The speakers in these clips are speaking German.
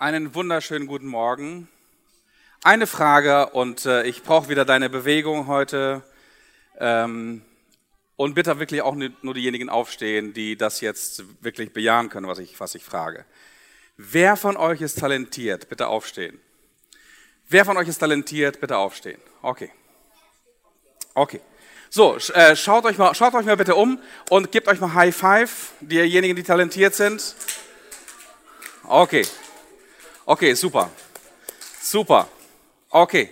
Einen wunderschönen guten Morgen. Eine Frage und äh, ich brauche wieder deine Bewegung heute. Ähm, und bitte wirklich auch nur diejenigen aufstehen, die das jetzt wirklich bejahen können, was ich, was ich frage. Wer von euch ist talentiert? Bitte aufstehen. Wer von euch ist talentiert? Bitte aufstehen. Okay. Okay. So, äh, schaut, euch mal, schaut euch mal bitte um und gebt euch mal High Five, diejenigen, die talentiert sind. Okay. Okay, super. Super. Okay.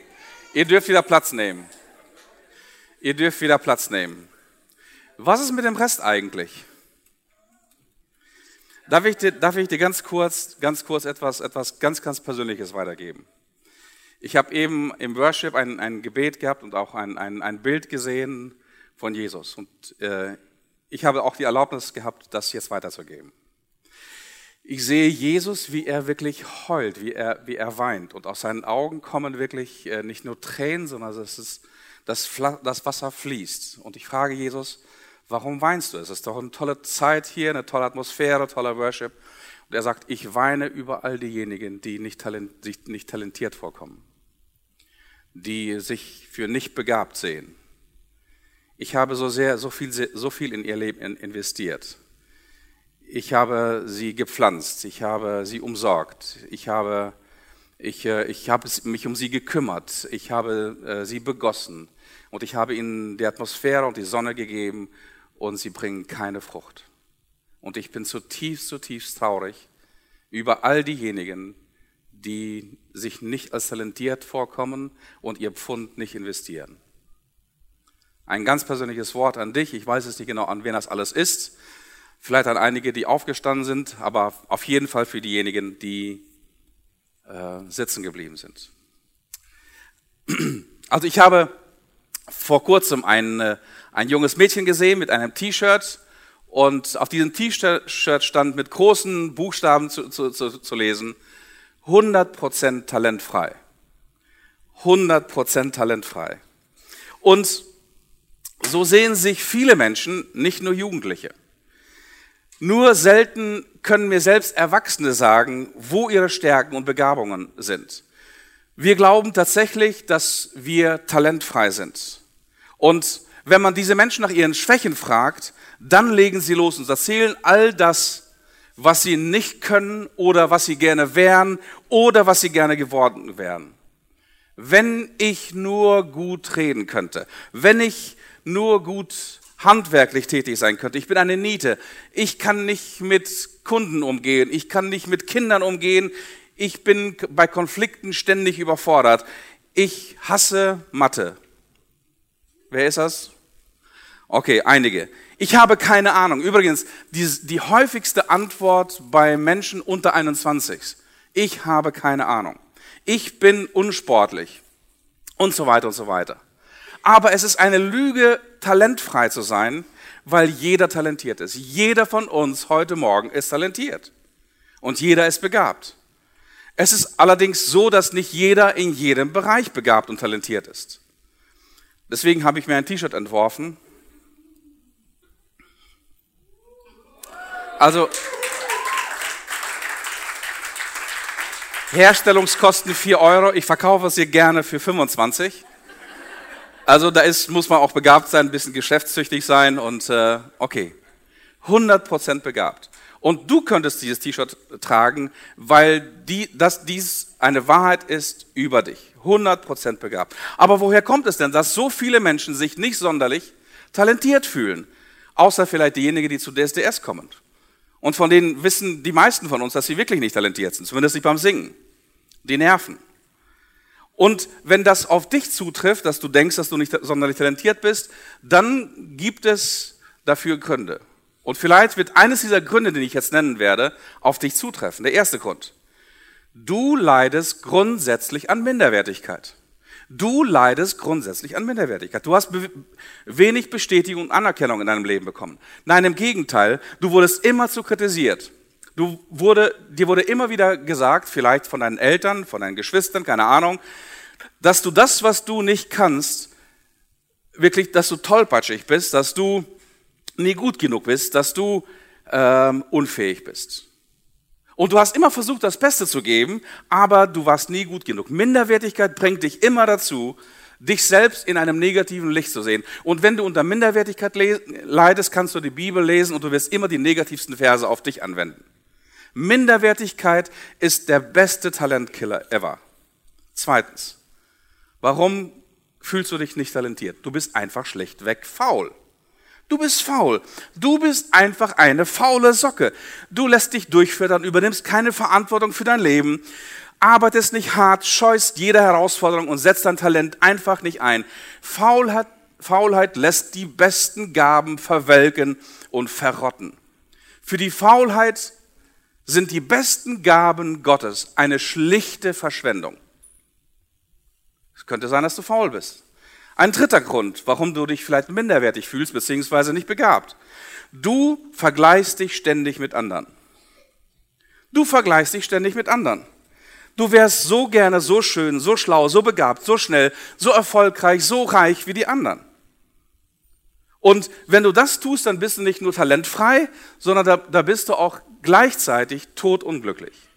Ihr dürft wieder Platz nehmen. Ihr dürft wieder Platz nehmen. Was ist mit dem Rest eigentlich? Darf ich dir, darf ich dir ganz kurz, ganz kurz etwas, etwas ganz, ganz Persönliches weitergeben? Ich habe eben im Worship ein, ein Gebet gehabt und auch ein, ein, ein Bild gesehen von Jesus. Und äh, ich habe auch die Erlaubnis gehabt, das jetzt weiterzugeben. Ich sehe Jesus, wie er wirklich heult, wie er, wie er weint. Und aus seinen Augen kommen wirklich äh, nicht nur Tränen, sondern es ist, das, das Wasser fließt. Und ich frage Jesus, warum weinst du? Es ist doch eine tolle Zeit hier, eine tolle Atmosphäre, toller Worship. Und er sagt, ich weine über all diejenigen, die nicht, talent, sich nicht talentiert vorkommen, die sich für nicht begabt sehen. Ich habe so sehr, so viel, so viel in ihr Leben investiert. Ich habe sie gepflanzt, ich habe sie umsorgt, ich habe, ich, äh, ich habe mich um sie gekümmert, ich habe äh, sie begossen und ich habe ihnen die Atmosphäre und die Sonne gegeben und sie bringen keine Frucht. Und ich bin zutiefst, zutiefst traurig über all diejenigen, die sich nicht als talentiert vorkommen und ihr Pfund nicht investieren. Ein ganz persönliches Wort an dich. Ich weiß es nicht genau, an wen das alles ist. Vielleicht an einige, die aufgestanden sind, aber auf jeden Fall für diejenigen, die äh, sitzen geblieben sind. Also ich habe vor kurzem ein, äh, ein junges Mädchen gesehen mit einem T-Shirt und auf diesem T-Shirt stand mit großen Buchstaben zu, zu, zu, zu lesen, 100% talentfrei. 100% talentfrei. Und so sehen sich viele Menschen, nicht nur Jugendliche. Nur selten können mir selbst Erwachsene sagen, wo ihre Stärken und Begabungen sind. Wir glauben tatsächlich, dass wir talentfrei sind. Und wenn man diese Menschen nach ihren Schwächen fragt, dann legen sie los und erzählen all das, was sie nicht können oder was sie gerne wären oder was sie gerne geworden wären. Wenn ich nur gut reden könnte, wenn ich nur gut handwerklich tätig sein könnte. Ich bin eine Niete. Ich kann nicht mit Kunden umgehen. Ich kann nicht mit Kindern umgehen. Ich bin bei Konflikten ständig überfordert. Ich hasse Mathe. Wer ist das? Okay, einige. Ich habe keine Ahnung. Übrigens, die, die häufigste Antwort bei Menschen unter 21. Ich habe keine Ahnung. Ich bin unsportlich. Und so weiter und so weiter. Aber es ist eine Lüge, talentfrei zu sein, weil jeder talentiert ist. Jeder von uns heute Morgen ist talentiert. Und jeder ist begabt. Es ist allerdings so, dass nicht jeder in jedem Bereich begabt und talentiert ist. Deswegen habe ich mir ein T-Shirt entworfen. Also, Herstellungskosten 4 Euro. Ich verkaufe es hier gerne für 25. Also da ist, muss man auch begabt sein, ein bisschen geschäftstüchtig sein und äh, okay, 100% begabt. Und du könntest dieses T-Shirt tragen, weil die, dass dies eine Wahrheit ist über dich. 100% begabt. Aber woher kommt es denn, dass so viele Menschen sich nicht sonderlich talentiert fühlen? Außer vielleicht diejenigen, die zu DSDS kommen. Und von denen wissen die meisten von uns, dass sie wirklich nicht talentiert sind. Zumindest nicht beim Singen. Die nerven. Und wenn das auf dich zutrifft, dass du denkst, dass du nicht sonderlich talentiert bist, dann gibt es dafür Gründe. Und vielleicht wird eines dieser Gründe, die ich jetzt nennen werde, auf dich zutreffen. Der erste Grund. Du leidest grundsätzlich an Minderwertigkeit. Du leidest grundsätzlich an Minderwertigkeit. Du hast be wenig Bestätigung und Anerkennung in deinem Leben bekommen. Nein, im Gegenteil, du wurdest immer zu kritisiert. Du wurde, dir wurde immer wieder gesagt, vielleicht von deinen Eltern, von deinen Geschwistern, keine Ahnung, dass du das, was du nicht kannst, wirklich, dass du tollpatschig bist, dass du nie gut genug bist, dass du ähm, unfähig bist. Und du hast immer versucht, das Beste zu geben, aber du warst nie gut genug. Minderwertigkeit bringt dich immer dazu, dich selbst in einem negativen Licht zu sehen. Und wenn du unter Minderwertigkeit leidest, kannst du die Bibel lesen und du wirst immer die negativsten Verse auf dich anwenden. Minderwertigkeit ist der beste Talentkiller ever. Zweitens, warum fühlst du dich nicht talentiert? Du bist einfach schlechtweg faul. Du bist faul. Du bist einfach eine faule Socke. Du lässt dich durchfüttern, übernimmst keine Verantwortung für dein Leben, arbeitest nicht hart, scheust jede Herausforderung und setzt dein Talent einfach nicht ein. Faulheit, Faulheit lässt die besten Gaben verwelken und verrotten. Für die Faulheit sind die besten Gaben Gottes eine schlichte Verschwendung. Es könnte sein, dass du faul bist. Ein dritter Grund, warum du dich vielleicht minderwertig fühlst, beziehungsweise nicht begabt. Du vergleichst dich ständig mit anderen. Du vergleichst dich ständig mit anderen. Du wärst so gerne so schön, so schlau, so begabt, so schnell, so erfolgreich, so reich wie die anderen. Und wenn du das tust, dann bist du nicht nur talentfrei, sondern da, da bist du auch gleichzeitig totunglücklich.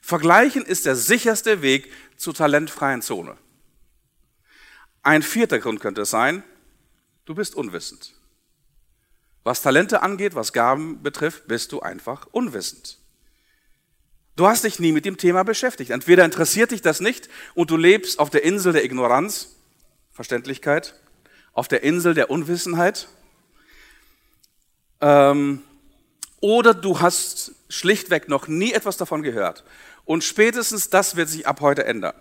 Vergleichen ist der sicherste Weg zur talentfreien Zone. Ein vierter Grund könnte es sein, du bist unwissend. Was Talente angeht, was Gaben betrifft, bist du einfach unwissend. Du hast dich nie mit dem Thema beschäftigt. Entweder interessiert dich das nicht und du lebst auf der Insel der Ignoranz, Verständlichkeit, auf der Insel der Unwissenheit, ähm, oder du hast schlichtweg noch nie etwas davon gehört. Und spätestens das wird sich ab heute ändern.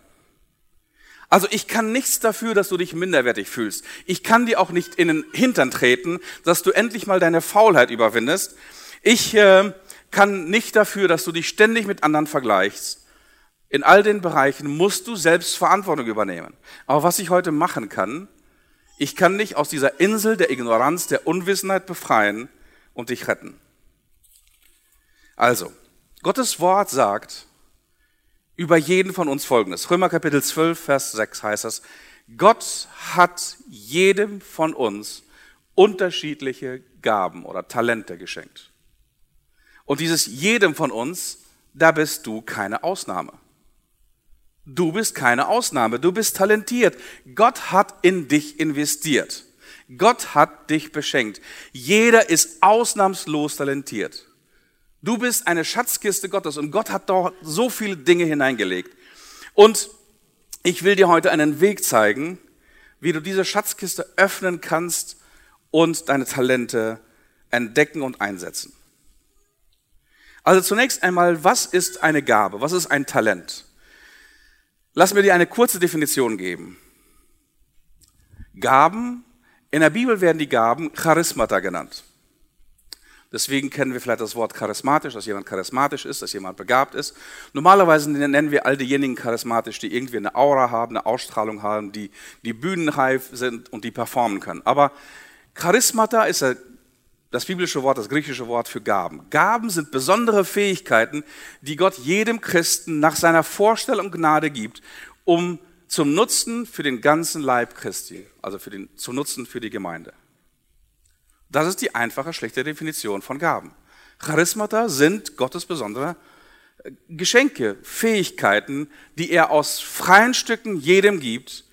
Also ich kann nichts dafür, dass du dich minderwertig fühlst. Ich kann dir auch nicht in den Hintern treten, dass du endlich mal deine Faulheit überwindest. Ich äh, kann nicht dafür, dass du dich ständig mit anderen vergleichst. In all den Bereichen musst du selbst Verantwortung übernehmen. Aber was ich heute machen kann, ich kann dich aus dieser Insel der Ignoranz, der Unwissenheit befreien und dich retten. Also, Gottes Wort sagt, über jeden von uns Folgendes. Römer Kapitel 12, Vers 6 heißt das, Gott hat jedem von uns unterschiedliche Gaben oder Talente geschenkt. Und dieses jedem von uns, da bist du keine Ausnahme. Du bist keine Ausnahme, du bist talentiert. Gott hat in dich investiert. Gott hat dich beschenkt. Jeder ist ausnahmslos talentiert. Du bist eine Schatzkiste Gottes und Gott hat dort so viele Dinge hineingelegt. Und ich will dir heute einen Weg zeigen, wie du diese Schatzkiste öffnen kannst und deine Talente entdecken und einsetzen. Also zunächst einmal, was ist eine Gabe? Was ist ein Talent? Lass mir dir eine kurze Definition geben. Gaben, in der Bibel werden die Gaben Charismata genannt. Deswegen kennen wir vielleicht das Wort charismatisch, dass jemand charismatisch ist, dass jemand begabt ist. Normalerweise nennen wir all diejenigen charismatisch, die irgendwie eine Aura haben, eine Ausstrahlung haben, die, die bühnenreif sind und die performen können. Aber Charismata ist das biblische Wort, das griechische Wort für Gaben. Gaben sind besondere Fähigkeiten, die Gott jedem Christen nach seiner Vorstellung Gnade gibt, um zum Nutzen für den ganzen Leib Christi, also für den, zum Nutzen für die Gemeinde. Das ist die einfache, schlechte Definition von Gaben. Charismata sind Gottes besondere äh, Geschenke, Fähigkeiten, die er aus freien Stücken jedem gibt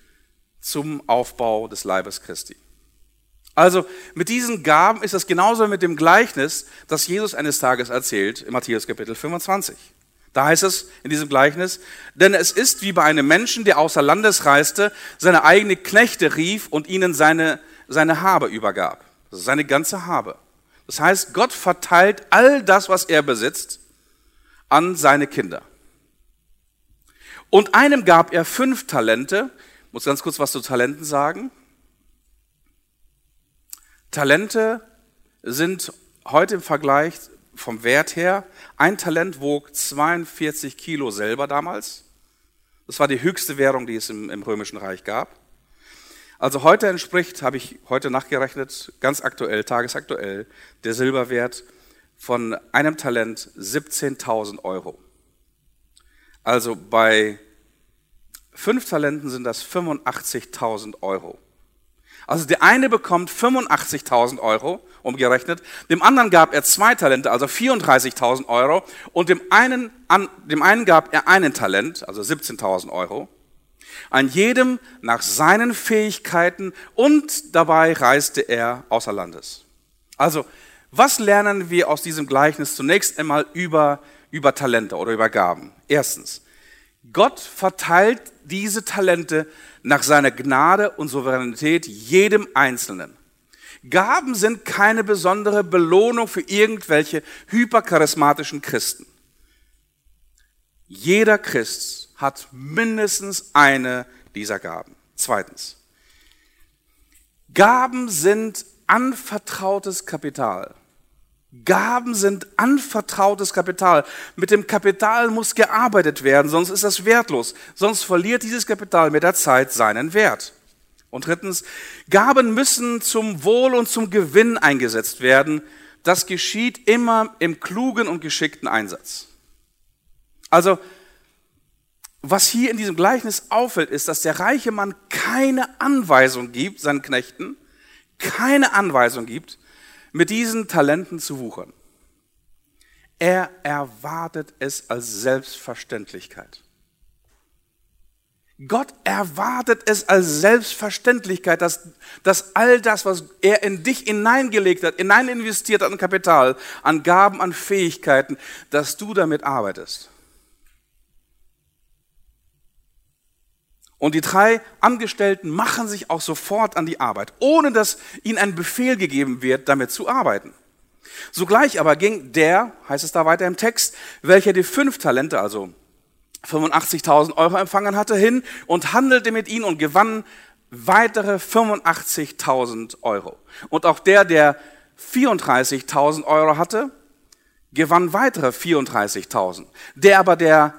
zum Aufbau des Leibes Christi. Also mit diesen Gaben ist es genauso mit dem Gleichnis, das Jesus eines Tages erzählt in Matthäus Kapitel 25. Da heißt es in diesem Gleichnis, denn es ist wie bei einem Menschen, der außer Landes reiste, seine eigene Knechte rief und ihnen seine, seine Habe übergab. Seine ganze Habe. Das heißt, Gott verteilt all das, was er besitzt, an seine Kinder. Und einem gab er fünf Talente. Ich muss ganz kurz was zu Talenten sagen. Talente sind heute im Vergleich vom Wert her, ein Talent wog 42 Kilo selber damals. Das war die höchste Währung, die es im, im Römischen Reich gab. Also heute entspricht, habe ich heute nachgerechnet, ganz aktuell, tagesaktuell, der Silberwert von einem Talent 17.000 Euro. Also bei fünf Talenten sind das 85.000 Euro. Also der eine bekommt 85.000 Euro, umgerechnet, dem anderen gab er zwei Talente, also 34.000 Euro, und dem einen, an, dem einen gab er einen Talent, also 17.000 Euro. An jedem nach seinen Fähigkeiten und dabei reiste er außer Landes. Also, was lernen wir aus diesem Gleichnis zunächst einmal über, über Talente oder über Gaben? Erstens, Gott verteilt diese Talente nach seiner Gnade und Souveränität jedem Einzelnen. Gaben sind keine besondere Belohnung für irgendwelche hypercharismatischen Christen. Jeder Christ hat mindestens eine dieser Gaben. Zweitens. Gaben sind anvertrautes Kapital. Gaben sind anvertrautes Kapital. Mit dem Kapital muss gearbeitet werden, sonst ist das wertlos. Sonst verliert dieses Kapital mit der Zeit seinen Wert. Und drittens, Gaben müssen zum Wohl und zum Gewinn eingesetzt werden. Das geschieht immer im klugen und geschickten Einsatz. Also, was hier in diesem Gleichnis auffällt, ist, dass der reiche Mann keine Anweisung gibt, seinen Knechten, keine Anweisung gibt, mit diesen Talenten zu wuchern. Er erwartet es als Selbstverständlichkeit. Gott erwartet es als Selbstverständlichkeit, dass, dass all das, was er in dich hineingelegt hat, hinein investiert hat an Kapital, an Gaben, an Fähigkeiten, dass du damit arbeitest. Und die drei Angestellten machen sich auch sofort an die Arbeit, ohne dass ihnen ein Befehl gegeben wird, damit zu arbeiten. Sogleich aber ging der, heißt es da weiter im Text, welcher die fünf Talente, also 85.000 Euro empfangen hatte, hin und handelte mit ihnen und gewann weitere 85.000 Euro. Und auch der, der 34.000 Euro hatte, gewann weitere 34.000. Der aber, der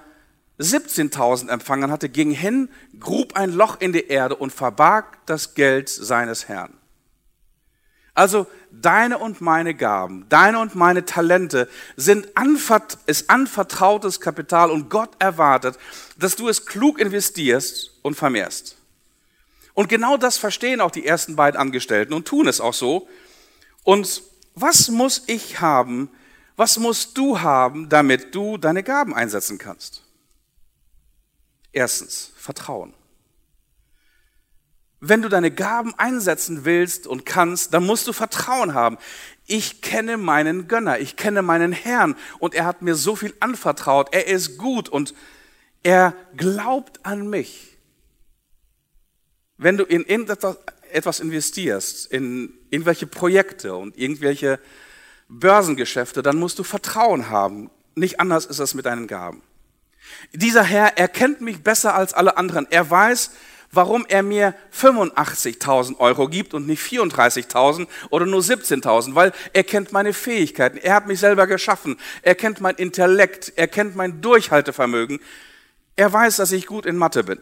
17.000 empfangen hatte, ging hin, grub ein Loch in die Erde und verbarg das Geld seines Herrn. Also deine und meine Gaben, deine und meine Talente sind anvert ist anvertrautes Kapital und Gott erwartet, dass du es klug investierst und vermehrst. Und genau das verstehen auch die ersten beiden Angestellten und tun es auch so. Und was muss ich haben, was musst du haben, damit du deine Gaben einsetzen kannst? Erstens, Vertrauen. Wenn du deine Gaben einsetzen willst und kannst, dann musst du Vertrauen haben. Ich kenne meinen Gönner, ich kenne meinen Herrn und er hat mir so viel anvertraut. Er ist gut und er glaubt an mich. Wenn du in etwas investierst, in irgendwelche Projekte und irgendwelche Börsengeschäfte, dann musst du Vertrauen haben. Nicht anders ist es mit deinen Gaben. Dieser Herr erkennt mich besser als alle anderen. Er weiß, warum er mir 85.000 Euro gibt und nicht 34.000 oder nur 17.000, weil er kennt meine Fähigkeiten. Er hat mich selber geschaffen. Er kennt mein Intellekt. Er kennt mein Durchhaltevermögen. Er weiß, dass ich gut in Mathe bin.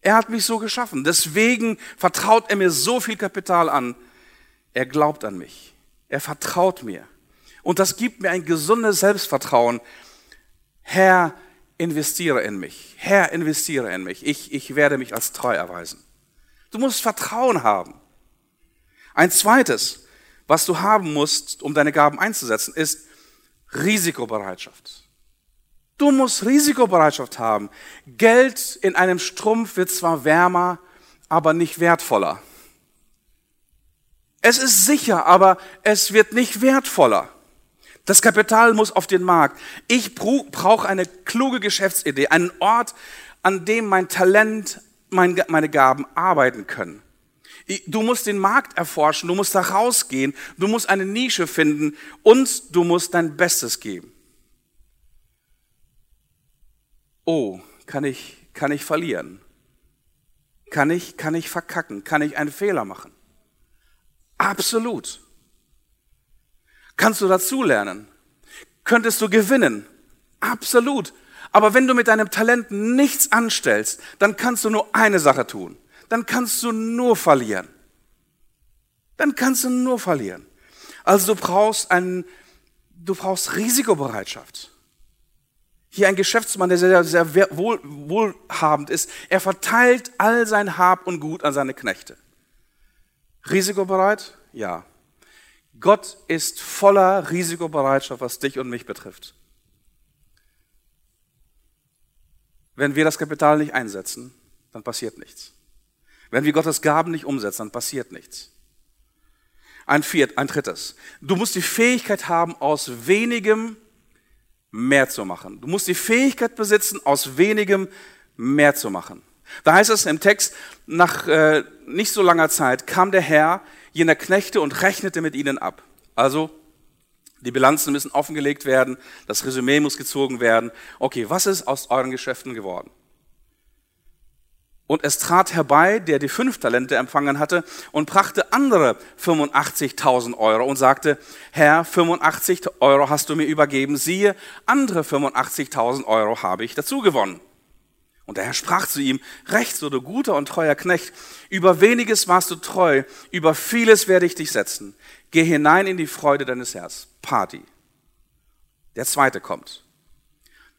Er hat mich so geschaffen. Deswegen vertraut er mir so viel Kapital an. Er glaubt an mich. Er vertraut mir. Und das gibt mir ein gesundes Selbstvertrauen, Herr, investiere in mich. Herr, investiere in mich. Ich, ich werde mich als treu erweisen. Du musst Vertrauen haben. Ein zweites, was du haben musst, um deine Gaben einzusetzen, ist Risikobereitschaft. Du musst Risikobereitschaft haben. Geld in einem Strumpf wird zwar wärmer, aber nicht wertvoller. Es ist sicher, aber es wird nicht wertvoller. Das Kapital muss auf den Markt. Ich brauche eine kluge Geschäftsidee, einen Ort, an dem mein Talent, meine Gaben arbeiten können. Du musst den Markt erforschen, du musst da rausgehen, du musst eine Nische finden und du musst dein Bestes geben. Oh, kann ich, kann ich verlieren? Kann ich, kann ich verkacken? Kann ich einen Fehler machen? Absolut. Kannst du dazulernen? Könntest du gewinnen? Absolut. Aber wenn du mit deinem Talent nichts anstellst, dann kannst du nur eine Sache tun. Dann kannst du nur verlieren. Dann kannst du nur verlieren. Also du brauchst einen, du brauchst Risikobereitschaft. Hier ein Geschäftsmann, der sehr, sehr wohl, wohlhabend ist. Er verteilt all sein Hab und Gut an seine Knechte. Risikobereit? Ja. Gott ist voller Risikobereitschaft, was dich und mich betrifft. Wenn wir das Kapital nicht einsetzen, dann passiert nichts. Wenn wir Gottes Gaben nicht umsetzen, dann passiert nichts. Ein viert, ein drittes. Du musst die Fähigkeit haben, aus wenigem mehr zu machen. Du musst die Fähigkeit besitzen, aus wenigem mehr zu machen. Da heißt es im Text, nach äh, nicht so langer Zeit kam der Herr jener Knechte und rechnete mit ihnen ab. Also die Bilanzen müssen offengelegt werden, das Resümee muss gezogen werden. Okay, was ist aus euren Geschäften geworden? Und es trat herbei, der die fünf Talente empfangen hatte, und brachte andere 85.000 Euro und sagte, Herr, 85 Euro hast du mir übergeben, siehe, andere 85.000 Euro habe ich dazu gewonnen. Und der Herr sprach zu ihm, recht so du guter und treuer Knecht, über weniges warst du treu, über vieles werde ich dich setzen. Geh hinein in die Freude deines Herrs. Party. Der zweite kommt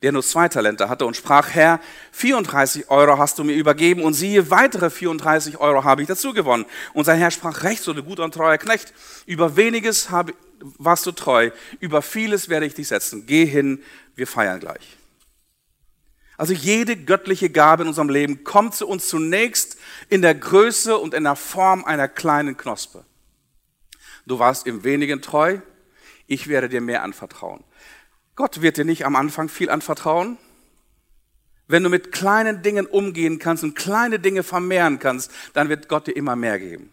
der nur zwei Talente hatte und sprach, Herr, 34 Euro hast du mir übergeben und siehe, weitere 34 Euro habe ich dazu gewonnen. Und sein Herr sprach, recht so, du guter und treuer Knecht, über weniges warst du treu, über vieles werde ich dich setzen. Geh hin, wir feiern gleich. Also jede göttliche Gabe in unserem Leben kommt zu uns zunächst in der Größe und in der Form einer kleinen Knospe. Du warst im wenigen treu, ich werde dir mehr anvertrauen. Gott wird dir nicht am Anfang viel anvertrauen. Wenn du mit kleinen Dingen umgehen kannst und kleine Dinge vermehren kannst, dann wird Gott dir immer mehr geben.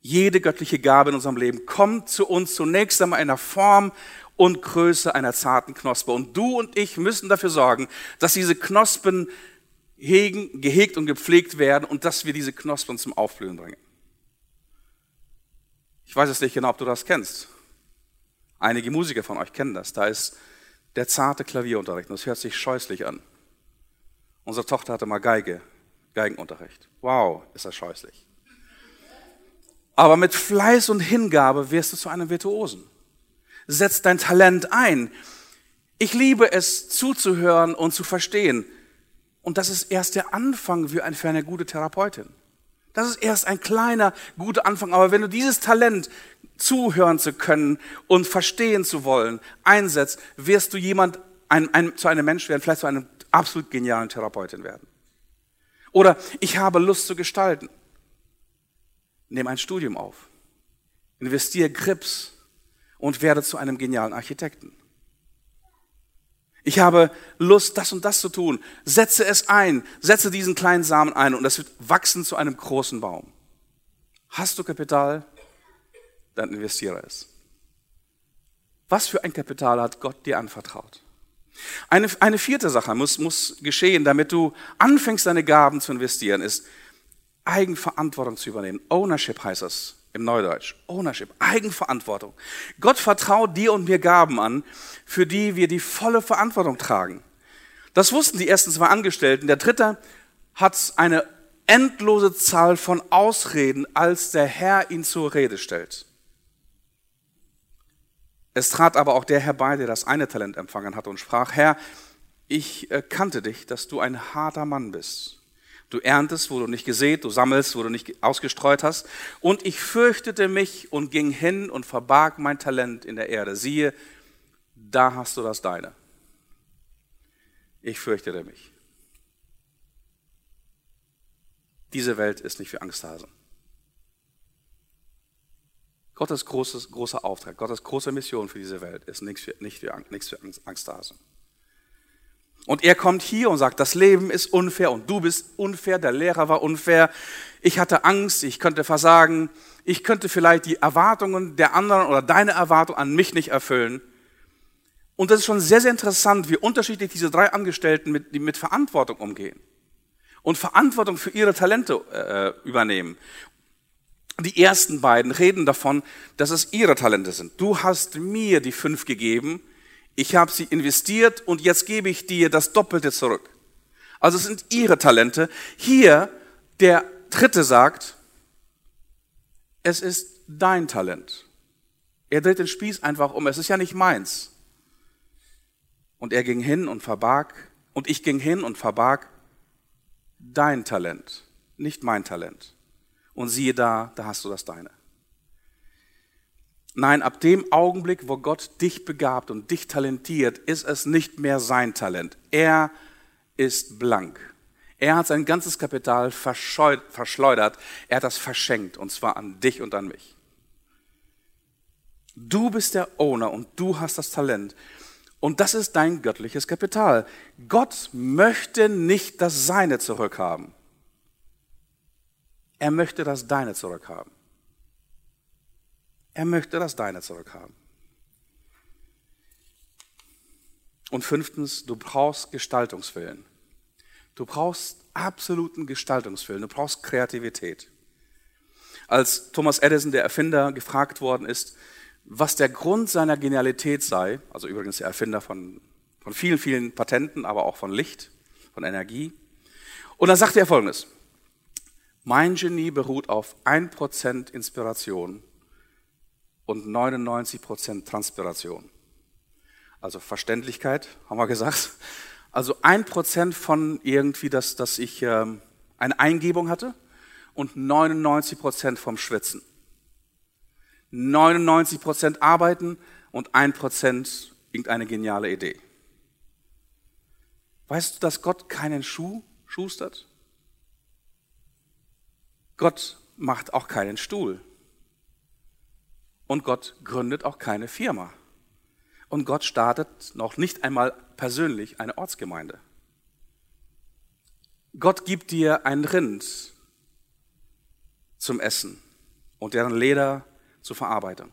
Jede göttliche Gabe in unserem Leben kommt zu uns zunächst einmal in der Form und Größe einer zarten Knospe. Und du und ich müssen dafür sorgen, dass diese Knospen hegen, gehegt und gepflegt werden und dass wir diese Knospen zum Aufblühen bringen. Ich weiß jetzt nicht genau, ob du das kennst. Einige Musiker von euch kennen das. Da ist der zarte Klavierunterricht und das hört sich scheußlich an. Unsere Tochter hatte mal Geige, Geigenunterricht. Wow, ist das scheußlich. Aber mit Fleiß und Hingabe wirst du zu einem Virtuosen. Setz dein Talent ein. Ich liebe es zuzuhören und zu verstehen. Und das ist erst der Anfang für eine gute Therapeutin. Das ist erst ein kleiner, guter Anfang. Aber wenn du dieses Talent zuhören zu können und verstehen zu wollen, einsetzt, wirst du jemand, ein, ein, zu einem Mensch werden, vielleicht zu einem absolut genialen Therapeutin werden. Oder ich habe Lust zu gestalten. Nimm ein Studium auf. Investiere Grips und werde zu einem genialen Architekten. Ich habe Lust, das und das zu tun. Setze es ein. Setze diesen kleinen Samen ein und es wird wachsen zu einem großen Baum. Hast du Kapital? dann investiere es. Was für ein Kapital hat Gott dir anvertraut? Eine, eine vierte Sache muss, muss geschehen, damit du anfängst, deine Gaben zu investieren, ist Eigenverantwortung zu übernehmen. Ownership heißt es im Neudeutsch. Ownership, Eigenverantwortung. Gott vertraut dir und mir Gaben an, für die wir die volle Verantwortung tragen. Das wussten die ersten zwei Angestellten. Der dritte hat eine endlose Zahl von Ausreden, als der Herr ihn zur Rede stellt. Es trat aber auch der herbei, der das eine Talent empfangen hatte und sprach, Herr, ich äh, kannte dich, dass du ein harter Mann bist. Du erntest, wo du nicht gesät, du sammelst, wo du nicht ausgestreut hast. Und ich fürchtete mich und ging hin und verbarg mein Talent in der Erde. Siehe, da hast du das deine. Ich fürchtete mich. Diese Welt ist nicht für Angsthasen. Gottes großes, großer Auftrag, Gottes große Mission für diese Welt ist nichts für, nicht für, nichts für Angsthasen. Und er kommt hier und sagt, das Leben ist unfair und du bist unfair, der Lehrer war unfair, ich hatte Angst, ich könnte versagen, ich könnte vielleicht die Erwartungen der anderen oder deine Erwartungen an mich nicht erfüllen. Und das ist schon sehr, sehr interessant, wie unterschiedlich diese drei Angestellten mit, die mit Verantwortung umgehen und Verantwortung für ihre Talente äh, übernehmen die ersten beiden reden davon, dass es ihre Talente sind. Du hast mir die fünf gegeben, ich habe sie investiert und jetzt gebe ich dir das Doppelte zurück. Also es sind ihre Talente. Hier der dritte sagt, es ist dein Talent. Er dreht den Spieß einfach um, es ist ja nicht meins. Und er ging hin und verbarg, und ich ging hin und verbarg dein Talent, nicht mein Talent. Und siehe da, da hast du das deine. Nein, ab dem Augenblick, wo Gott dich begabt und dich talentiert, ist es nicht mehr sein Talent. Er ist blank. Er hat sein ganzes Kapital verschleudert. Er hat das verschenkt, und zwar an dich und an mich. Du bist der Owner und du hast das Talent. Und das ist dein göttliches Kapital. Gott möchte nicht das Seine zurückhaben. Er möchte das Deine zurückhaben. Er möchte das Deine zurückhaben. Und fünftens, du brauchst Gestaltungswillen. Du brauchst absoluten Gestaltungswillen. Du brauchst Kreativität. Als Thomas Edison, der Erfinder, gefragt worden ist, was der Grund seiner Genialität sei, also übrigens der Erfinder von, von vielen, vielen Patenten, aber auch von Licht, von Energie. Und dann sagte er Folgendes. Mein Genie beruht auf 1% Inspiration und 99% Transpiration. Also Verständlichkeit, haben wir gesagt. Also 1% von irgendwie, dass, dass ich äh, eine Eingebung hatte und 99% vom Schwitzen. 99% arbeiten und 1% irgendeine geniale Idee. Weißt du, dass Gott keinen Schuh schustert? Gott macht auch keinen Stuhl. Und Gott gründet auch keine Firma. Und Gott startet noch nicht einmal persönlich eine Ortsgemeinde. Gott gibt dir ein Rind zum Essen und deren Leder zur Verarbeitung.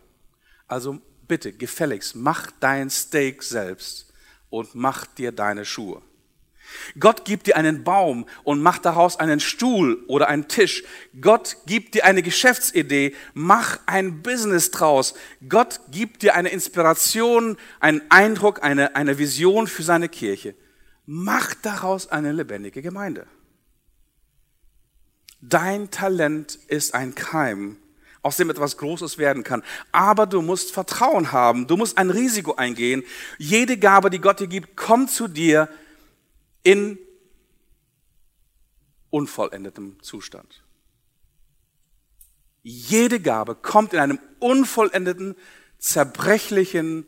Also bitte, gefälligst, mach dein Steak selbst und mach dir deine Schuhe. Gott gibt dir einen Baum und macht daraus einen Stuhl oder einen Tisch. Gott gibt dir eine Geschäftsidee, mach ein Business draus. Gott gibt dir eine Inspiration, einen Eindruck, eine, eine Vision für seine Kirche. Mach daraus eine lebendige Gemeinde. Dein Talent ist ein Keim, aus dem etwas Großes werden kann. Aber du musst Vertrauen haben, du musst ein Risiko eingehen. Jede Gabe, die Gott dir gibt, kommt zu dir in unvollendetem Zustand. Jede Gabe kommt in einem unvollendeten, zerbrechlichen,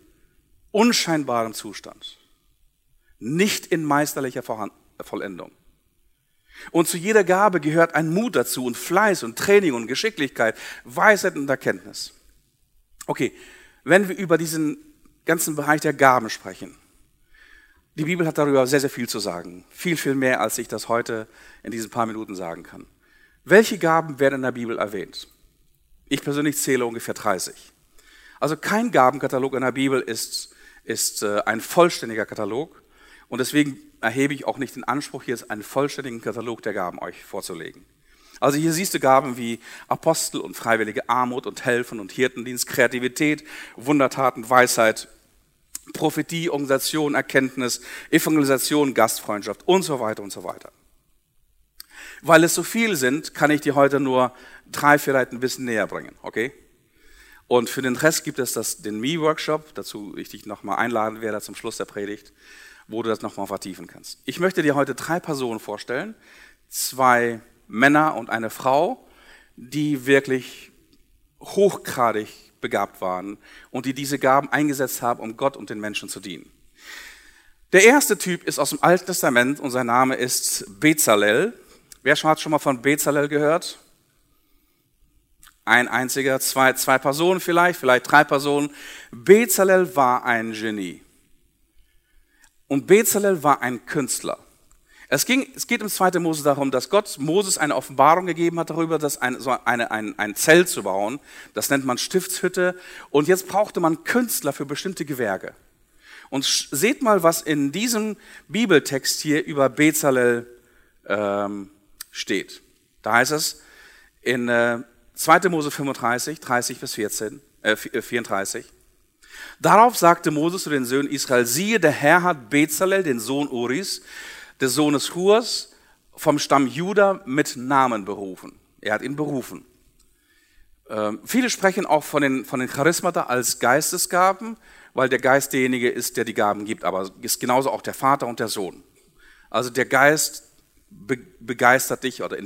unscheinbaren Zustand. Nicht in meisterlicher Vollendung. Und zu jeder Gabe gehört ein Mut dazu und Fleiß und Training und Geschicklichkeit, Weisheit und Erkenntnis. Okay, wenn wir über diesen ganzen Bereich der Gaben sprechen, die Bibel hat darüber sehr, sehr viel zu sagen. Viel, viel mehr, als ich das heute in diesen paar Minuten sagen kann. Welche Gaben werden in der Bibel erwähnt? Ich persönlich zähle ungefähr 30. Also kein Gabenkatalog in der Bibel ist, ist äh, ein vollständiger Katalog. Und deswegen erhebe ich auch nicht den Anspruch, jetzt einen vollständigen Katalog der Gaben euch vorzulegen. Also hier siehst du Gaben wie Apostel und freiwillige Armut und Helfen und Hirtendienst, Kreativität, Wundertaten, Weisheit, Prophetie, Organisation, Erkenntnis, Evangelisation, Gastfreundschaft und so weiter und so weiter. Weil es so viel sind, kann ich dir heute nur drei vielleicht ein bisschen näher bringen, okay? Und für den Rest gibt es das, den Me-Workshop, dazu ich dich nochmal einladen werde zum Schluss der Predigt, wo du das nochmal vertiefen kannst. Ich möchte dir heute drei Personen vorstellen, zwei Männer und eine Frau, die wirklich hochgradig begabt waren und die diese Gaben eingesetzt haben, um Gott und den Menschen zu dienen. Der erste Typ ist aus dem Alten Testament und sein Name ist Bezalel. Wer hat schon mal von Bezalel gehört? Ein einziger, zwei, zwei Personen vielleicht, vielleicht drei Personen. Bezalel war ein Genie. Und Bezalel war ein Künstler. Es, ging, es geht im 2. Mose darum, dass Gott Moses eine Offenbarung gegeben hat darüber, dass ein, so eine, ein, ein Zelt zu bauen. Das nennt man Stiftshütte. Und jetzt brauchte man Künstler für bestimmte Gewerke. Und seht mal, was in diesem Bibeltext hier über Bezalel ähm, steht. Da heißt es in äh, 2. Mose 35, 30 bis 14, äh, 34. Äh, Darauf sagte Moses zu den Söhnen Israel, siehe, der Herr hat Bezalel, den Sohn Uris, des Sohnes Hurs vom Stamm Juda mit Namen berufen. Er hat ihn berufen. Ähm, viele sprechen auch von den, von den Charismata als Geistesgaben, weil der Geist derjenige ist, der die Gaben gibt, aber ist genauso auch der Vater und der Sohn. Also der Geist begeistert dich oder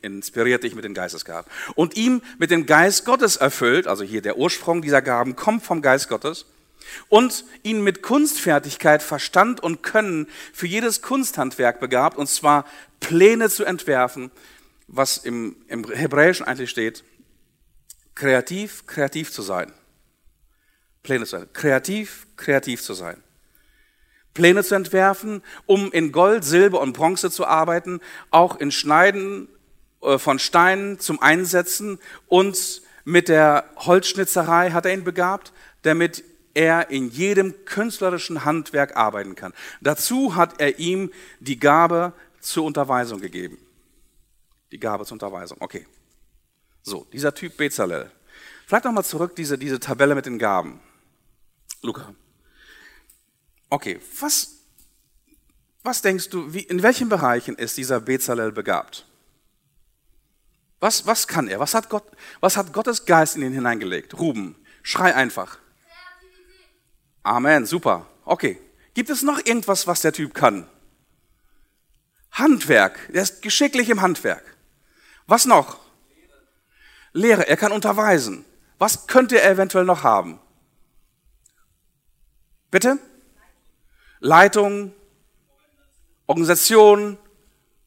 inspiriert dich mit den Geistesgaben. Und ihm mit dem Geist Gottes erfüllt, also hier der Ursprung dieser Gaben kommt vom Geist Gottes, und ihn mit Kunstfertigkeit, Verstand und Können für jedes Kunsthandwerk begabt, und zwar Pläne zu entwerfen, was im, im Hebräischen eigentlich steht, kreativ, kreativ zu sein. Pläne zu sein. Kreativ, kreativ zu sein. Pläne zu entwerfen, um in Gold, Silber und Bronze zu arbeiten, auch in Schneiden äh, von Steinen zum Einsetzen und mit der Holzschnitzerei hat er ihn begabt, damit er in jedem künstlerischen Handwerk arbeiten kann. Dazu hat er ihm die Gabe zur Unterweisung gegeben. Die Gabe zur Unterweisung. Okay. So, dieser Typ Bezalel. Vielleicht nochmal zurück, diese, diese Tabelle mit den Gaben. Luca. Okay, was, was denkst du, wie, in welchen Bereichen ist dieser Bezalel begabt? Was, was kann er? Was hat, Gott, was hat Gottes Geist in ihn hineingelegt? Ruben, schrei einfach. Amen, super. Okay. Gibt es noch irgendwas, was der Typ kann? Handwerk. Er ist geschicklich im Handwerk. Was noch? Lehre. Er kann unterweisen. Was könnte er eventuell noch haben? Bitte? Leitung, Organisation.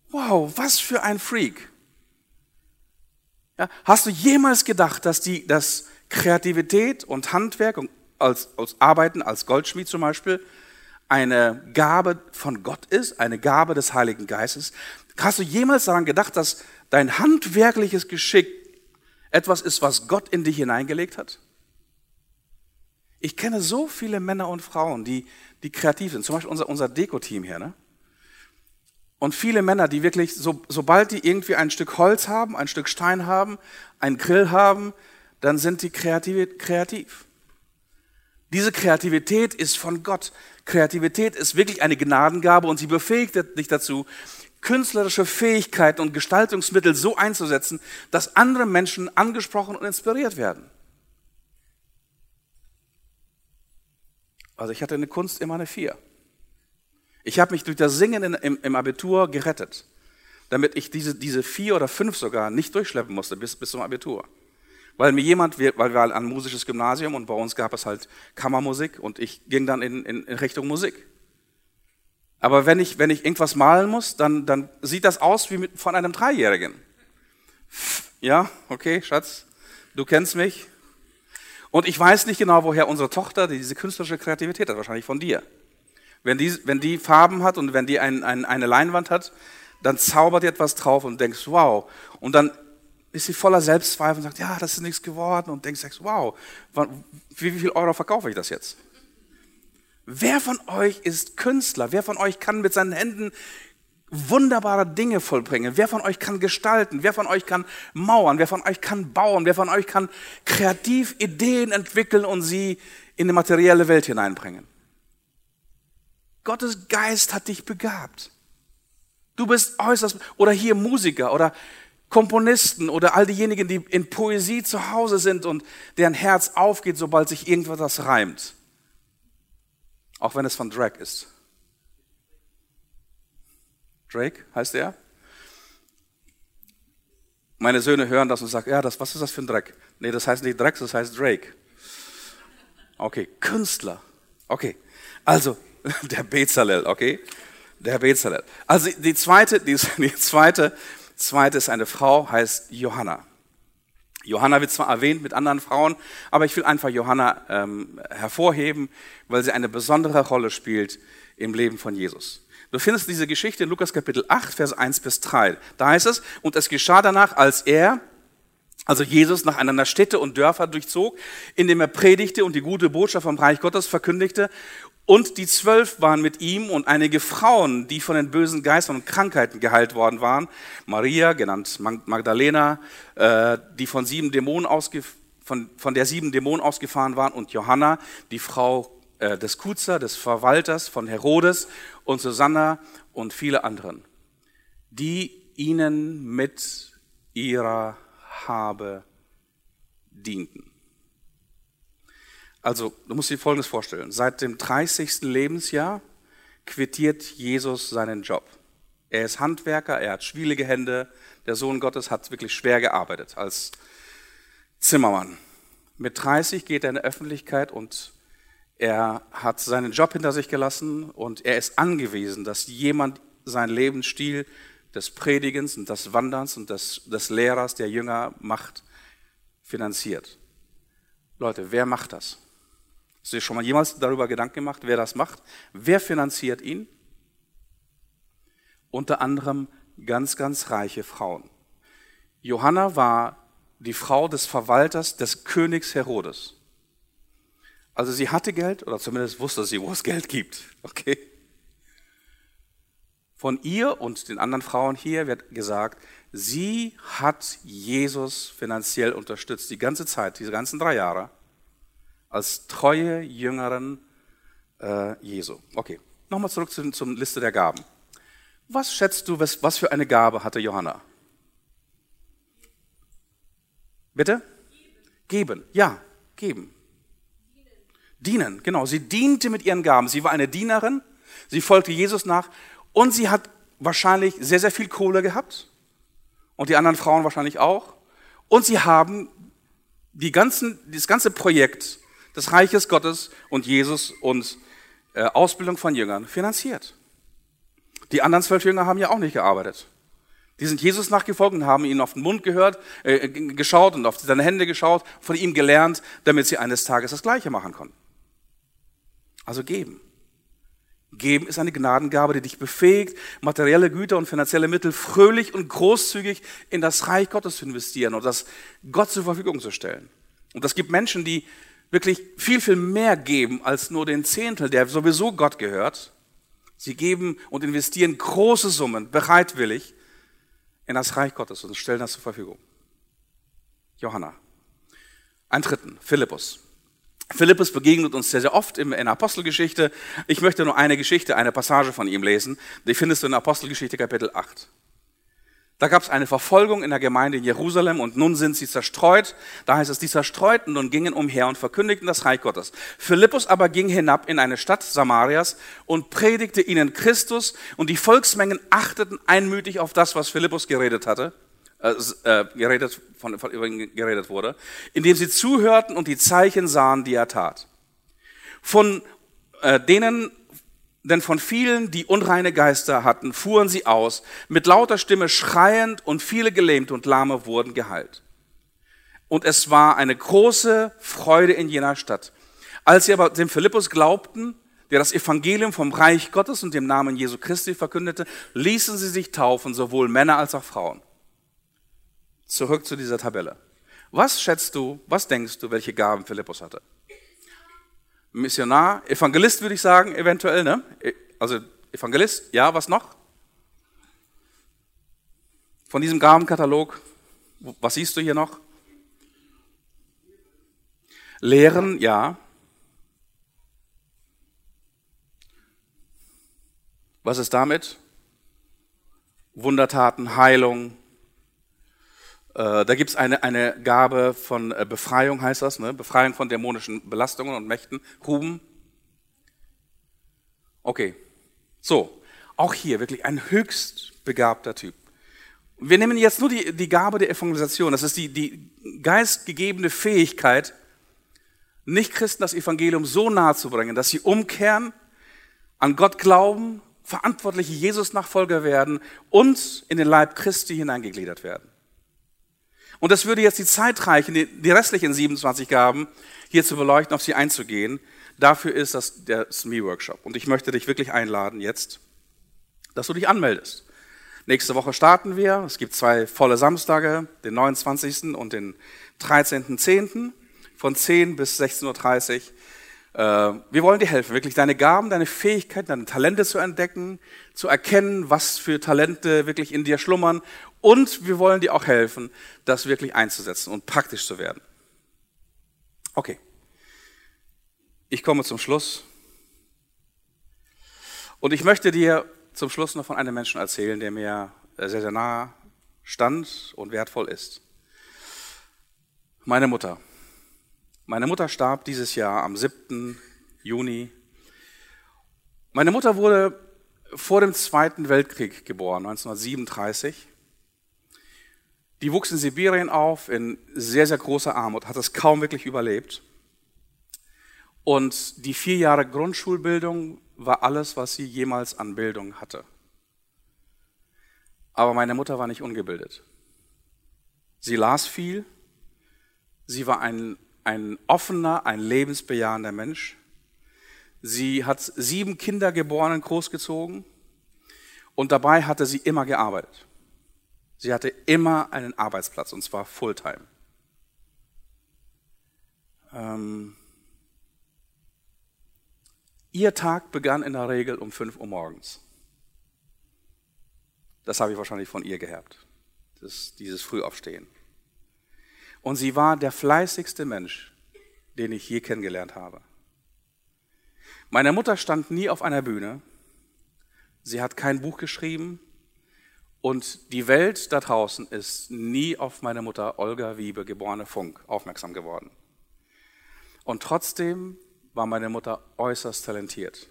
Wow, was für ein Freak. Ja, hast du jemals gedacht, dass die, dass Kreativität und Handwerk und als, als Arbeiten als Goldschmied zum Beispiel eine Gabe von Gott ist, eine Gabe des Heiligen Geistes. Hast du jemals daran gedacht, dass dein handwerkliches Geschick etwas ist, was Gott in dich hineingelegt hat? Ich kenne so viele Männer und Frauen, die, die kreativ sind. Zum Beispiel unser, unser Deko-Team hier. Ne? Und viele Männer, die wirklich, so, sobald die irgendwie ein Stück Holz haben, ein Stück Stein haben, einen Grill haben, dann sind die kreativ. kreativ. Diese Kreativität ist von Gott. Kreativität ist wirklich eine Gnadengabe und sie befähigt dich dazu, künstlerische Fähigkeiten und Gestaltungsmittel so einzusetzen, dass andere Menschen angesprochen und inspiriert werden. Also ich hatte eine Kunst immer eine Vier. Ich habe mich durch das Singen im, im, Abitur gerettet, damit ich diese, diese Vier oder Fünf sogar nicht durchschleppen musste bis, bis zum Abitur weil mir jemand, weil wir ein musisches Gymnasium und bei uns gab es halt Kammermusik und ich ging dann in, in, in Richtung Musik. Aber wenn ich, wenn ich irgendwas malen muss, dann, dann sieht das aus wie mit, von einem Dreijährigen. Ja, okay, Schatz, du kennst mich. Und ich weiß nicht genau, woher unsere Tochter diese künstlerische Kreativität hat, wahrscheinlich von dir. Wenn die, wenn die Farben hat und wenn die ein, ein, eine Leinwand hat, dann zaubert die etwas drauf und denkst, wow. Und dann ist sie voller Selbstzweifel und sagt, ja, das ist nichts geworden und denkst, wow, wie viel Euro verkaufe ich das jetzt? Wer von euch ist Künstler? Wer von euch kann mit seinen Händen wunderbare Dinge vollbringen? Wer von euch kann gestalten? Wer von euch kann mauern? Wer von euch kann bauen? Wer von euch kann kreativ Ideen entwickeln und sie in die materielle Welt hineinbringen? Gottes Geist hat dich begabt. Du bist äußerst, oder hier Musiker oder Komponisten oder all diejenigen, die in Poesie zu Hause sind und deren Herz aufgeht, sobald sich irgendwas reimt. Auch wenn es von Drake ist. Drake heißt er? Meine Söhne hören das und sagen, ja, das, was ist das für ein Dreck? Nee, das heißt nicht Dreck, das heißt Drake. Okay, Künstler. Okay, also der Bezalel, okay? Der Bezalel. Also die zweite, die, die zweite Zweite ist eine Frau, heißt Johanna. Johanna wird zwar erwähnt mit anderen Frauen, aber ich will einfach Johanna ähm, hervorheben, weil sie eine besondere Rolle spielt im Leben von Jesus. Du findest diese Geschichte in Lukas Kapitel 8, Vers 1 bis 3. Da heißt es, und es geschah danach, als er, also Jesus, nach einander Städte und Dörfer durchzog, indem er predigte und die gute Botschaft vom Reich Gottes verkündigte und die zwölf waren mit ihm und einige Frauen, die von den bösen Geistern und Krankheiten geheilt worden waren. Maria, genannt Magdalena, äh, die von, sieben Dämonen von, von der sieben Dämonen ausgefahren waren. Und Johanna, die Frau äh, des Kuzer, des Verwalters von Herodes und Susanna und viele anderen, die ihnen mit ihrer Habe dienten. Also, du musst dir Folgendes vorstellen. Seit dem 30. Lebensjahr quittiert Jesus seinen Job. Er ist Handwerker, er hat schwierige Hände. Der Sohn Gottes hat wirklich schwer gearbeitet als Zimmermann. Mit 30 geht er in die Öffentlichkeit und er hat seinen Job hinter sich gelassen und er ist angewiesen, dass jemand seinen Lebensstil des Predigens und des Wanderns und des, des Lehrers, der Jünger macht, finanziert. Leute, wer macht das? Hast du dir schon mal jemals darüber Gedanken gemacht, wer das macht? Wer finanziert ihn? Unter anderem ganz, ganz reiche Frauen. Johanna war die Frau des Verwalters des Königs Herodes. Also sie hatte Geld, oder zumindest wusste sie, wo es Geld gibt. Okay? Von ihr und den anderen Frauen hier wird gesagt, sie hat Jesus finanziell unterstützt, die ganze Zeit, diese ganzen drei Jahre, als treue Jüngerin äh, Jesu. Okay, nochmal zurück zur, zur Liste der Gaben. Was schätzt du, was, was für eine Gabe hatte Johanna? Bitte? Geben. Ja, geben. Dienen, genau. Sie diente mit ihren Gaben. Sie war eine Dienerin. Sie folgte Jesus nach. Und sie hat wahrscheinlich sehr, sehr viel Kohle gehabt. Und die anderen Frauen wahrscheinlich auch. Und sie haben die ganzen, das ganze Projekt des Reiches Gottes und Jesus und äh, Ausbildung von Jüngern finanziert. Die anderen zwölf Jünger haben ja auch nicht gearbeitet. Die sind Jesus nachgefolgt und haben ihn auf den Mund gehört, äh, geschaut und auf seine Hände geschaut, von ihm gelernt, damit sie eines Tages das Gleiche machen konnten. Also geben. Geben ist eine Gnadengabe, die dich befähigt, materielle Güter und finanzielle Mittel fröhlich und großzügig in das Reich Gottes zu investieren und das Gott zur Verfügung zu stellen. Und das gibt Menschen, die wirklich viel, viel mehr geben als nur den Zehntel, der sowieso Gott gehört. Sie geben und investieren große Summen bereitwillig in das Reich Gottes und stellen das zur Verfügung. Johanna. Ein dritten, Philippus. Philippus begegnet uns sehr, sehr oft in der Apostelgeschichte. Ich möchte nur eine Geschichte, eine Passage von ihm lesen. Die findest du in Apostelgeschichte Kapitel 8. Da gab es eine Verfolgung in der Gemeinde in Jerusalem und nun sind sie zerstreut. Da heißt es, die zerstreuten und gingen umher und verkündigten das Reich Gottes. Philippus aber ging hinab in eine Stadt Samarias und predigte ihnen Christus und die Volksmengen achteten einmütig auf das, was Philippus geredet hatte äh, äh, geredet, von, von, über ihn geredet wurde, indem sie zuhörten und die Zeichen sahen, die er tat. Von äh, denen, denn von vielen, die unreine Geister hatten, fuhren sie aus, mit lauter Stimme schreiend und viele Gelähmte und Lahme wurden geheilt. Und es war eine große Freude in jener Stadt. Als sie aber dem Philippus glaubten, der das Evangelium vom Reich Gottes und dem Namen Jesu Christi verkündete, ließen sie sich taufen, sowohl Männer als auch Frauen. Zurück zu dieser Tabelle. Was schätzt du, was denkst du, welche Gaben Philippus hatte? Missionar, Evangelist würde ich sagen, eventuell, ne? E, also Evangelist, ja, was noch? Von diesem Gabenkatalog, was siehst du hier noch? Lehren, ja. Was ist damit? Wundertaten, Heilung, äh, da gibt es eine, eine Gabe von äh, Befreiung, heißt das, ne? Befreiung von dämonischen Belastungen und Mächten. Ruben. Okay. So, auch hier wirklich ein höchst begabter Typ. Wir nehmen jetzt nur die, die Gabe der Evangelisation. Das ist die, die geistgegebene Fähigkeit, Nicht-Christen das Evangelium so nahe zu bringen, dass sie umkehren, an Gott glauben, verantwortliche Jesus-Nachfolger werden und in den Leib Christi hineingegliedert werden. Und das würde jetzt die Zeit reichen, die restlichen 27 Gaben hier zu beleuchten, auf sie einzugehen. Dafür ist das der SME-Workshop. Und ich möchte dich wirklich einladen jetzt, dass du dich anmeldest. Nächste Woche starten wir. Es gibt zwei volle Samstage, den 29. und den 13.10. von 10 bis 16.30 Uhr. Äh, wir wollen dir helfen, wirklich deine Gaben, deine Fähigkeiten, deine Talente zu entdecken, zu erkennen, was für Talente wirklich in dir schlummern. Und wir wollen dir auch helfen, das wirklich einzusetzen und praktisch zu werden. Okay. Ich komme zum Schluss. Und ich möchte dir zum Schluss noch von einem Menschen erzählen, der mir sehr, sehr nah stand und wertvoll ist. Meine Mutter. Meine Mutter starb dieses Jahr am 7. Juni. Meine Mutter wurde vor dem Zweiten Weltkrieg geboren, 1937. Die wuchs in Sibirien auf, in sehr, sehr großer Armut, hat es kaum wirklich überlebt. Und die vier Jahre Grundschulbildung war alles, was sie jemals an Bildung hatte. Aber meine Mutter war nicht ungebildet. Sie las viel. Sie war ein ein offener, ein lebensbejahender Mensch. Sie hat sieben Kinder geboren und großgezogen und dabei hatte sie immer gearbeitet. Sie hatte immer einen Arbeitsplatz und zwar Fulltime. Ähm, ihr Tag begann in der Regel um 5 Uhr morgens. Das habe ich wahrscheinlich von ihr geerbt, dieses Frühaufstehen. Und sie war der fleißigste Mensch, den ich je kennengelernt habe. Meine Mutter stand nie auf einer Bühne. Sie hat kein Buch geschrieben. Und die Welt da draußen ist nie auf meine Mutter Olga Wiebe, geborene Funk, aufmerksam geworden. Und trotzdem war meine Mutter äußerst talentiert.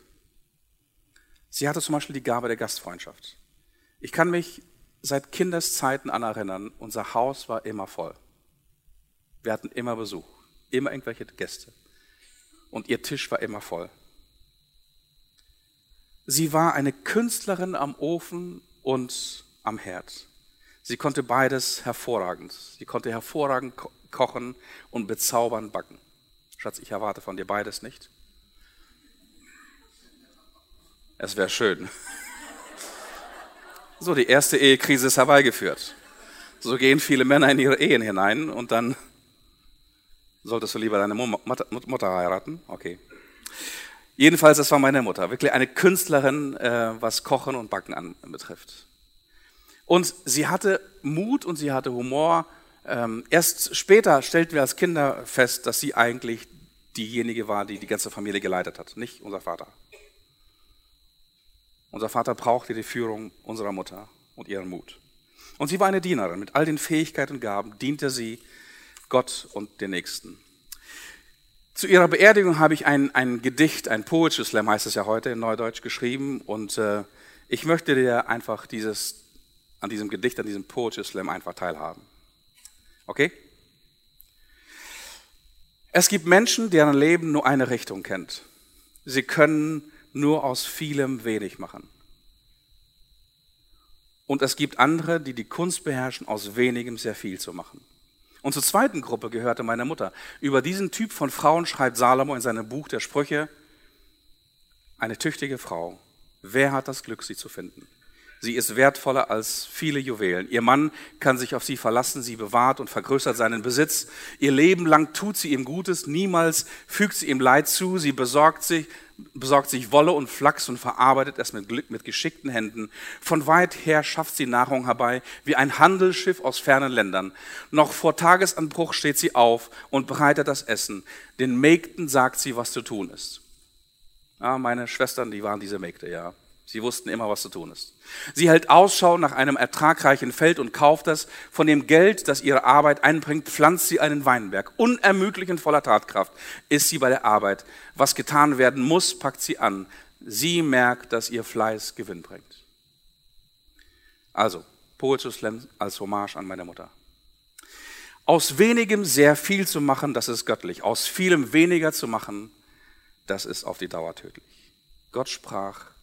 Sie hatte zum Beispiel die Gabe der Gastfreundschaft. Ich kann mich seit Kindeszeiten an erinnern, unser Haus war immer voll. Wir hatten immer Besuch, immer irgendwelche Gäste. Und ihr Tisch war immer voll. Sie war eine Künstlerin am Ofen und am Herd. Sie konnte beides hervorragend. Sie konnte hervorragend ko kochen und bezaubern backen. Schatz, ich erwarte von dir beides nicht. Es wäre schön. So, die erste Ehekrise ist herbeigeführt. So gehen viele Männer in ihre Ehen hinein und dann Solltest du lieber deine Mutter heiraten? Okay. Jedenfalls, das war meine Mutter. Wirklich eine Künstlerin, äh, was Kochen und Backen anbetrifft. Und sie hatte Mut und sie hatte Humor. Ähm, erst später stellten wir als Kinder fest, dass sie eigentlich diejenige war, die die ganze Familie geleitet hat, nicht unser Vater. Unser Vater brauchte die Führung unserer Mutter und ihren Mut. Und sie war eine Dienerin. Mit all den Fähigkeiten und Gaben diente sie Gott und den Nächsten. Zu ihrer Beerdigung habe ich ein, ein Gedicht, ein Poetry Slam heißt es ja heute in Neudeutsch, geschrieben und äh, ich möchte dir einfach dieses, an diesem Gedicht, an diesem Poetry Slam einfach teilhaben. Okay? Es gibt Menschen, deren Leben nur eine Richtung kennt. Sie können nur aus vielem wenig machen. Und es gibt andere, die die Kunst beherrschen, aus wenigem sehr viel zu machen. Und zur zweiten Gruppe gehörte meine Mutter. Über diesen Typ von Frauen schreibt Salomo in seinem Buch der Sprüche, eine tüchtige Frau, wer hat das Glück, sie zu finden? Sie ist wertvoller als viele Juwelen. Ihr Mann kann sich auf sie verlassen, sie bewahrt und vergrößert seinen Besitz. Ihr Leben lang tut sie ihm Gutes, niemals fügt sie ihm Leid zu. Sie besorgt sich, besorgt sich Wolle und Flachs und verarbeitet es mit Glück, mit geschickten Händen. Von weit her schafft sie Nahrung herbei, wie ein Handelsschiff aus fernen Ländern. Noch vor Tagesanbruch steht sie auf und bereitet das Essen. Den Mägden sagt sie, was zu tun ist. Ja, meine Schwestern, die waren diese Mägde, ja. Sie wussten immer, was zu tun ist. Sie hält Ausschau nach einem ertragreichen Feld und kauft es. Von dem Geld, das ihre Arbeit einbringt, pflanzt sie einen Weinberg. Unermüdlich und voller Tatkraft ist sie bei der Arbeit. Was getan werden muss, packt sie an. Sie merkt, dass ihr Fleiß Gewinn bringt. Also, Poetry Slam als Hommage an meine Mutter. Aus wenigem sehr viel zu machen, das ist göttlich. Aus vielem weniger zu machen, das ist auf die Dauer tödlich. Gott sprach,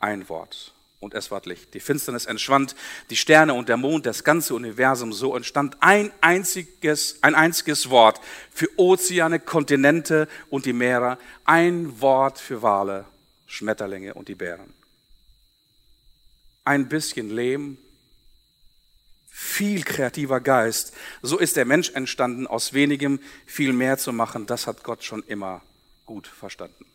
ein Wort und es ward Licht. Die Finsternis entschwand, die Sterne und der Mond, das ganze Universum, so entstand ein einziges, ein einziges Wort für Ozeane, Kontinente und die Meere, ein Wort für Wale, Schmetterlinge und die Bären. Ein bisschen Lehm, viel kreativer Geist, so ist der Mensch entstanden, aus wenigem viel mehr zu machen, das hat Gott schon immer gut verstanden.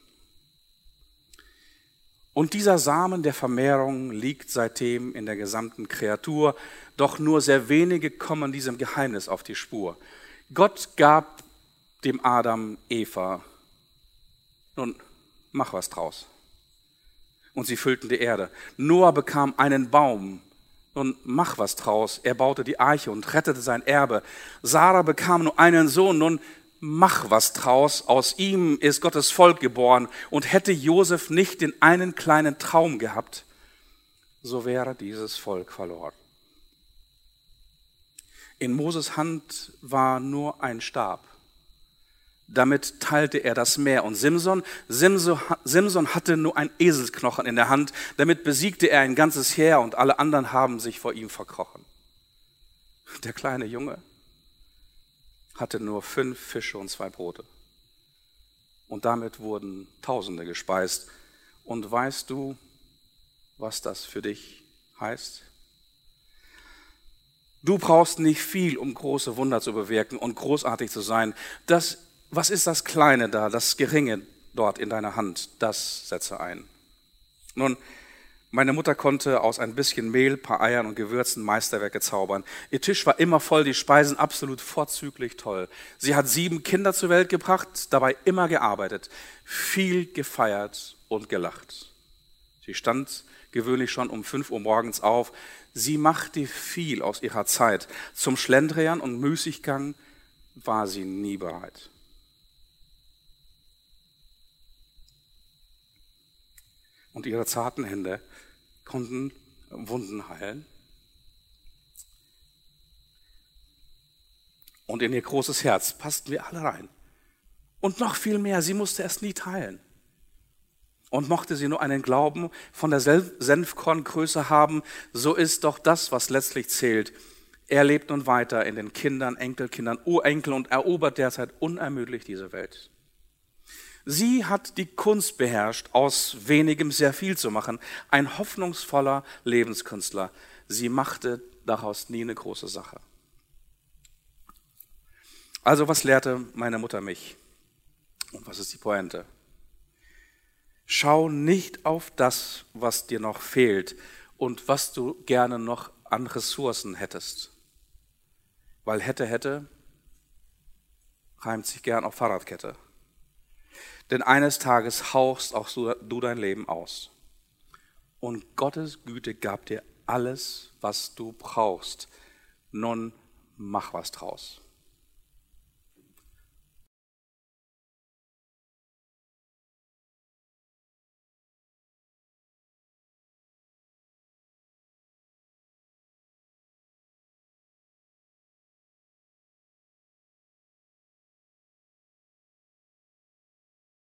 Und dieser Samen der Vermehrung liegt seitdem in der gesamten Kreatur, doch nur sehr wenige kommen diesem Geheimnis auf die Spur. Gott gab dem Adam Eva, nun, mach was draus. Und sie füllten die Erde. Noah bekam einen Baum, nun, mach was draus. Er baute die Arche und rettete sein Erbe. Sarah bekam nur einen Sohn, nun, mach was draus, aus ihm ist Gottes Volk geboren. Und hätte Josef nicht den einen kleinen Traum gehabt, so wäre dieses Volk verloren. In Moses Hand war nur ein Stab. Damit teilte er das Meer. Und Simson, Simson, hatte nur ein Eselsknochen in der Hand. Damit besiegte er ein ganzes Heer und alle anderen haben sich vor ihm verkrochen. Der kleine Junge hatte nur fünf Fische und zwei Brote. Und damit wurden Tausende gespeist. Und weißt du, was das für dich heißt? Du brauchst nicht viel, um große Wunder zu bewirken und großartig zu sein. Das was ist das Kleine da, das Geringe dort in deiner Hand? Das setze ein. Nun, meine Mutter konnte aus ein bisschen Mehl, paar Eiern und Gewürzen Meisterwerke zaubern. Ihr Tisch war immer voll, die Speisen absolut vorzüglich toll. Sie hat sieben Kinder zur Welt gebracht, dabei immer gearbeitet, viel gefeiert und gelacht. Sie stand gewöhnlich schon um fünf Uhr morgens auf. Sie machte viel aus ihrer Zeit. Zum Schlendrian und Müßiggang war sie nie bereit. und ihre zarten Hände konnten Wunden heilen. Und in ihr großes Herz passten wir alle rein. Und noch viel mehr, sie musste es nie teilen. Und mochte sie nur einen Glauben von der Senfkorngröße haben, so ist doch das, was letztlich zählt. Er lebt nun weiter in den Kindern, Enkelkindern, Urenkel und erobert derzeit unermüdlich diese Welt. Sie hat die Kunst beherrscht, aus wenigem sehr viel zu machen. Ein hoffnungsvoller Lebenskünstler. Sie machte daraus nie eine große Sache. Also was lehrte meine Mutter mich? Und was ist die Pointe? Schau nicht auf das, was dir noch fehlt und was du gerne noch an Ressourcen hättest. Weil hätte, hätte, reimt sich gern auf Fahrradkette. Denn eines Tages hauchst auch du dein Leben aus. Und Gottes Güte gab dir alles, was du brauchst. Nun mach was draus.